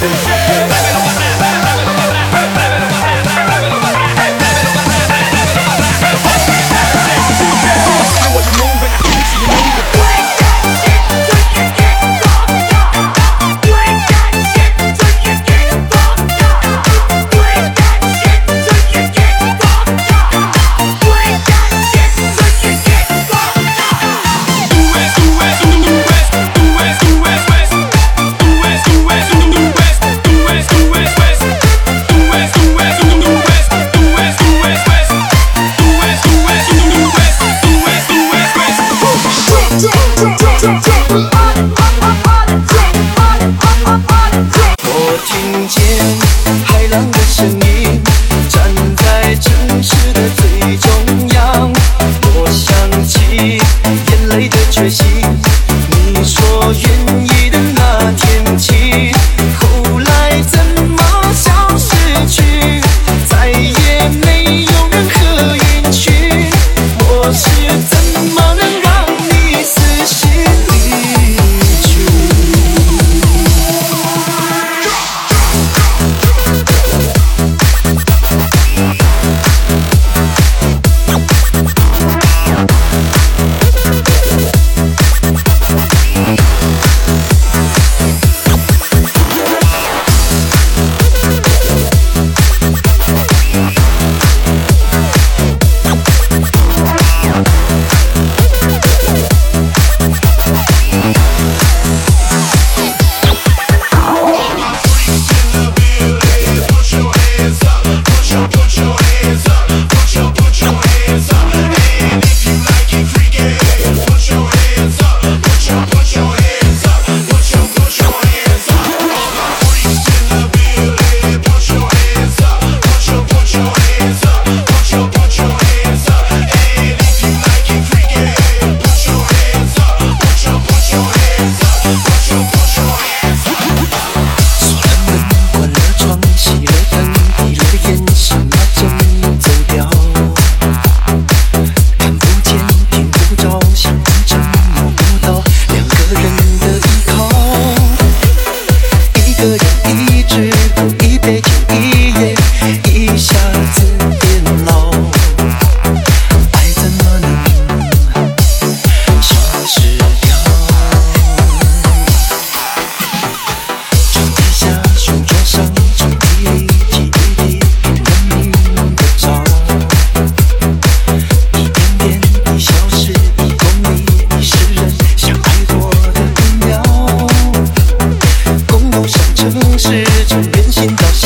Yeah. 你说愿意的那天起。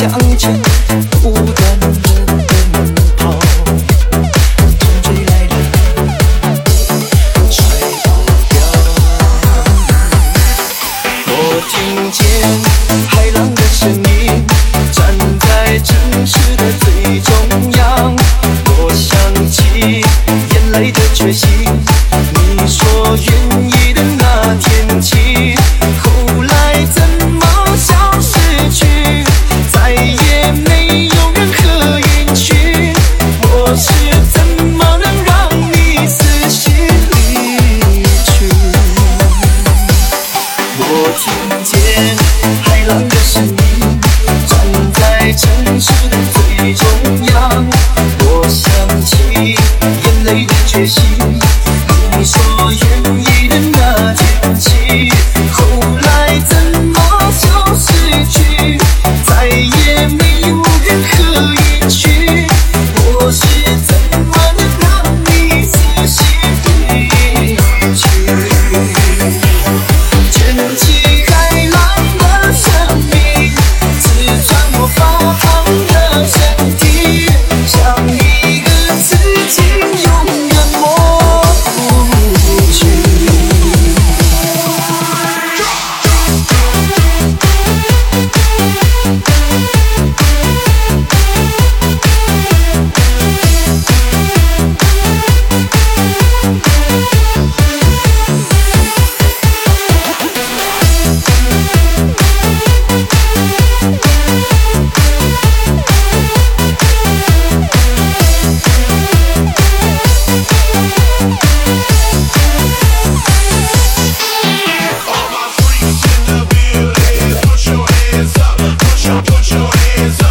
向前，孤单的奔跑，风吹来了，吹不掉。我听见海浪的声音，站在城市的最中央。我想起眼泪的决心。听见海浪的声音，站在城市的最中央。我想起眼泪的决心。put your hands